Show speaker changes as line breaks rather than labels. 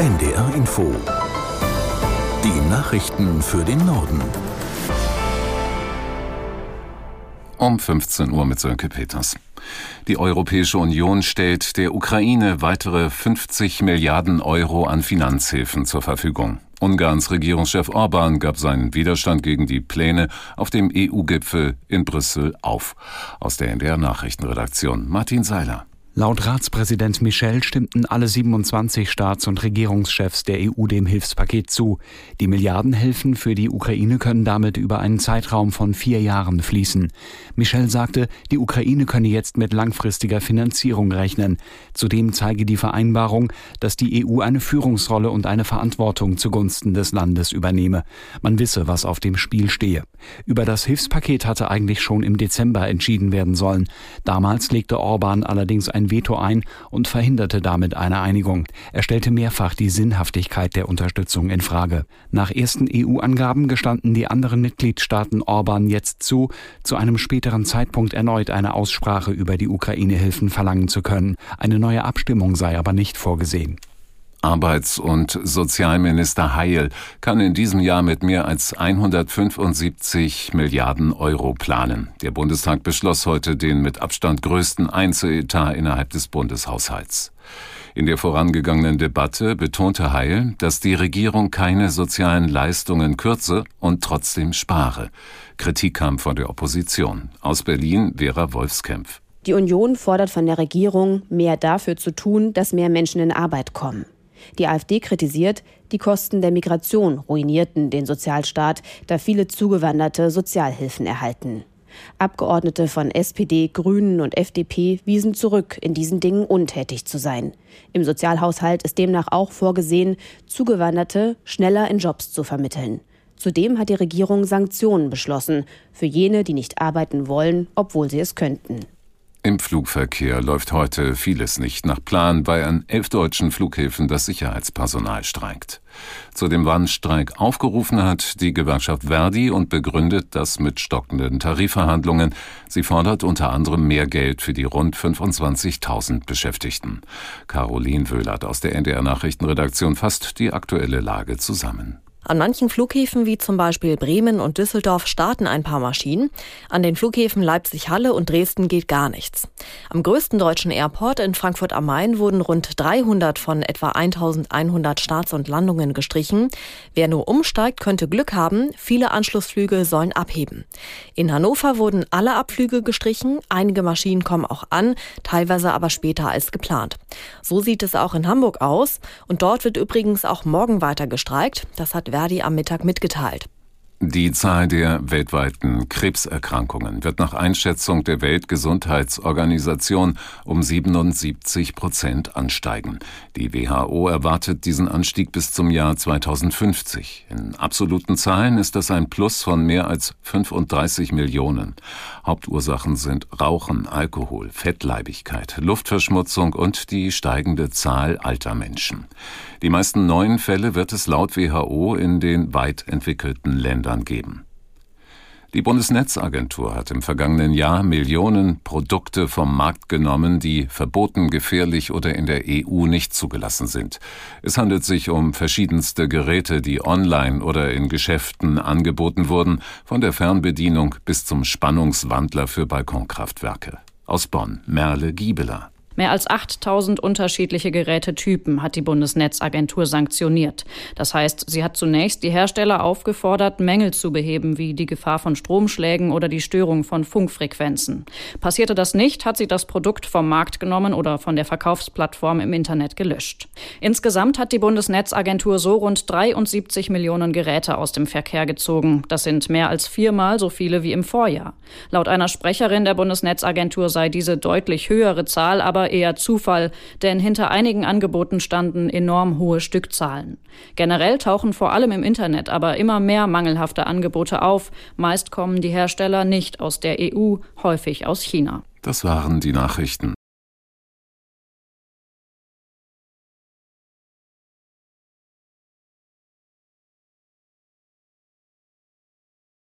NDR Info. Die Nachrichten für den Norden.
Um 15 Uhr mit Sönke Peters. Die Europäische Union stellt der Ukraine weitere 50 Milliarden Euro an Finanzhilfen zur Verfügung. Ungarns Regierungschef Orban gab seinen Widerstand gegen die Pläne auf dem EU-Gipfel in Brüssel auf. Aus der NDR Nachrichtenredaktion Martin Seiler.
Laut Ratspräsident Michel stimmten alle 27 Staats- und Regierungschefs der EU dem Hilfspaket zu. Die Milliardenhilfen für die Ukraine können damit über einen Zeitraum von vier Jahren fließen. Michel sagte, die Ukraine könne jetzt mit langfristiger Finanzierung rechnen. Zudem zeige die Vereinbarung, dass die EU eine Führungsrolle und eine Verantwortung zugunsten des Landes übernehme. Man wisse, was auf dem Spiel stehe. Über das Hilfspaket hatte eigentlich schon im Dezember entschieden werden sollen. Damals legte Orban allerdings ein Veto ein und verhinderte damit eine Einigung. Er stellte mehrfach die Sinnhaftigkeit der Unterstützung in Frage. Nach ersten EU-Angaben gestanden die anderen Mitgliedstaaten Orban jetzt zu, zu einem späteren Zeitpunkt erneut eine Aussprache über die Ukraine-Hilfen verlangen zu können. Eine neue Abstimmung sei aber nicht vorgesehen.
Arbeits- und Sozialminister Heil kann in diesem Jahr mit mehr als 175 Milliarden Euro planen. Der Bundestag beschloss heute den mit Abstand größten Einzeletat innerhalb des Bundeshaushalts. In der vorangegangenen Debatte betonte Heil, dass die Regierung keine sozialen Leistungen kürze und trotzdem spare. Kritik kam von der Opposition. Aus Berlin Vera Wolfskämpf.
Die Union fordert von der Regierung, mehr dafür zu tun, dass mehr Menschen in Arbeit kommen. Die AfD kritisiert, die Kosten der Migration ruinierten den Sozialstaat, da viele Zugewanderte Sozialhilfen erhalten. Abgeordnete von SPD, Grünen und FDP wiesen zurück, in diesen Dingen untätig zu sein. Im Sozialhaushalt ist demnach auch vorgesehen, Zugewanderte schneller in Jobs zu vermitteln. Zudem hat die Regierung Sanktionen beschlossen für jene, die nicht arbeiten wollen, obwohl sie es könnten.
Im Flugverkehr läuft heute vieles nicht nach Plan, weil an elf deutschen Flughäfen das Sicherheitspersonal streikt. Zu dem Warnstreik aufgerufen hat die Gewerkschaft Verdi und begründet das mit stockenden Tarifverhandlungen. Sie fordert unter anderem mehr Geld für die rund 25.000 Beschäftigten. Caroline Wöhlert aus der NDR Nachrichtenredaktion fasst die aktuelle Lage zusammen.
An manchen Flughäfen wie zum Beispiel Bremen und Düsseldorf starten ein paar Maschinen. An den Flughäfen Leipzig-Halle und Dresden geht gar nichts. Am größten deutschen Airport in Frankfurt am Main wurden rund 300 von etwa 1100 Starts und Landungen gestrichen. Wer nur umsteigt, könnte Glück haben. Viele Anschlussflüge sollen abheben. In Hannover wurden alle Abflüge gestrichen. Einige Maschinen kommen auch an, teilweise aber später als geplant. So sieht es auch in Hamburg aus. Und dort wird übrigens auch morgen weiter gestreikt. Das hat Verdi am Mittag mitgeteilt.
Die Zahl der weltweiten Krebserkrankungen wird nach Einschätzung der Weltgesundheitsorganisation um 77 Prozent ansteigen. Die WHO erwartet diesen Anstieg bis zum Jahr 2050. In absoluten Zahlen ist das ein Plus von mehr als 35 Millionen. Hauptursachen sind Rauchen, Alkohol, Fettleibigkeit, Luftverschmutzung und die steigende Zahl alter Menschen. Die meisten neuen Fälle wird es laut WHO in den weit entwickelten Ländern geben. Die Bundesnetzagentur hat im vergangenen Jahr Millionen Produkte vom Markt genommen, die verboten, gefährlich oder in der EU nicht zugelassen sind. Es handelt sich um verschiedenste Geräte, die online oder in Geschäften angeboten wurden, von der Fernbedienung bis zum Spannungswandler für Balkonkraftwerke. Aus Bonn, Merle Giebeler.
Mehr als 8000 unterschiedliche Gerätetypen hat die Bundesnetzagentur sanktioniert. Das heißt, sie hat zunächst die Hersteller aufgefordert, Mängel zu beheben, wie die Gefahr von Stromschlägen oder die Störung von Funkfrequenzen. Passierte das nicht, hat sie das Produkt vom Markt genommen oder von der Verkaufsplattform im Internet gelöscht. Insgesamt hat die Bundesnetzagentur so rund 73 Millionen Geräte aus dem Verkehr gezogen. Das sind mehr als viermal so viele wie im Vorjahr. Laut einer Sprecherin der Bundesnetzagentur sei diese deutlich höhere Zahl aber eher Zufall, denn hinter einigen Angeboten standen enorm hohe Stückzahlen. Generell tauchen vor allem im Internet aber immer mehr mangelhafte Angebote auf. Meist kommen die Hersteller nicht aus der EU, häufig aus China.
Das waren die Nachrichten.